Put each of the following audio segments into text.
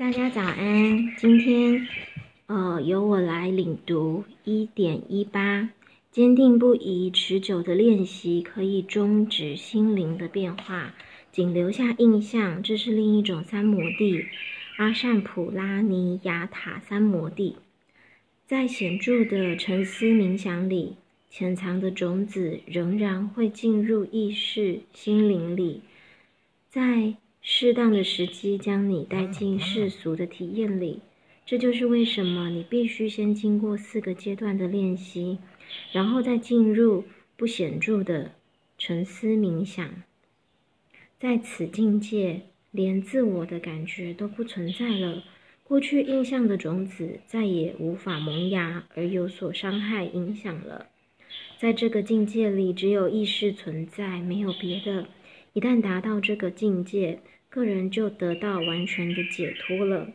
大家早安，今天呃由我来领读一点一八，坚定不移、持久的练习可以终止心灵的变化，仅留下印象。这是另一种三摩地——阿善普拉尼亚塔三摩地。在显著的沉思冥想里，潜藏的种子仍然会进入意识心灵里，在。适当的时机将你带进世俗的体验里，这就是为什么你必须先经过四个阶段的练习，然后再进入不显著的沉思冥想。在此境界，连自我的感觉都不存在了，过去印象的种子再也无法萌芽而有所伤害影响了。在这个境界里，只有意识存在，没有别的。一旦达到这个境界，个人就得到完全的解脱了，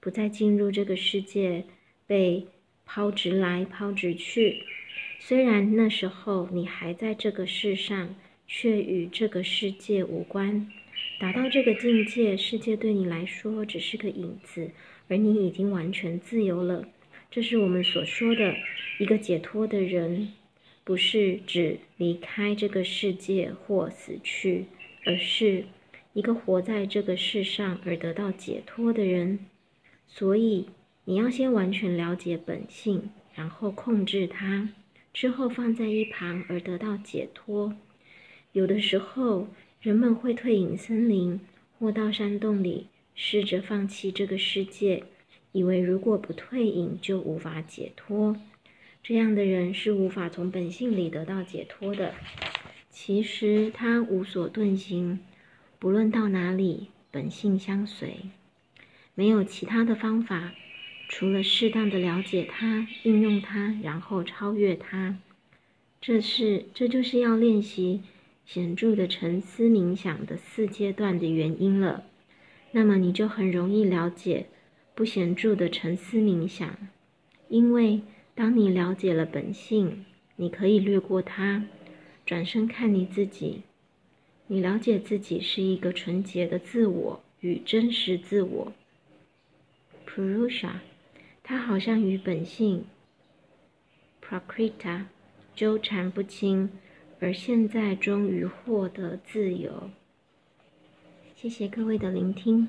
不再进入这个世界，被抛掷来抛掷去。虽然那时候你还在这个世上，却与这个世界无关。达到这个境界，世界对你来说只是个影子，而你已经完全自由了。这是我们所说的一个解脱的人，不是指离开这个世界或死去。而是一个活在这个世上而得到解脱的人，所以你要先完全了解本性，然后控制它，之后放在一旁而得到解脱。有的时候，人们会退隐森林或到山洞里，试着放弃这个世界，以为如果不退隐就无法解脱。这样的人是无法从本性里得到解脱的。其实他无所遁形，不论到哪里，本性相随，没有其他的方法，除了适当的了解它、运用它，然后超越它。这是，这就是要练习显著的沉思冥想的四阶段的原因了。那么你就很容易了解不显著的沉思冥想，因为当你了解了本性，你可以略过它。转身看你自己，你了解自己是一个纯洁的自我与真实自我。Purusha，它好像与本性 Prakriti 纠缠不清，而现在终于获得自由。谢谢各位的聆听。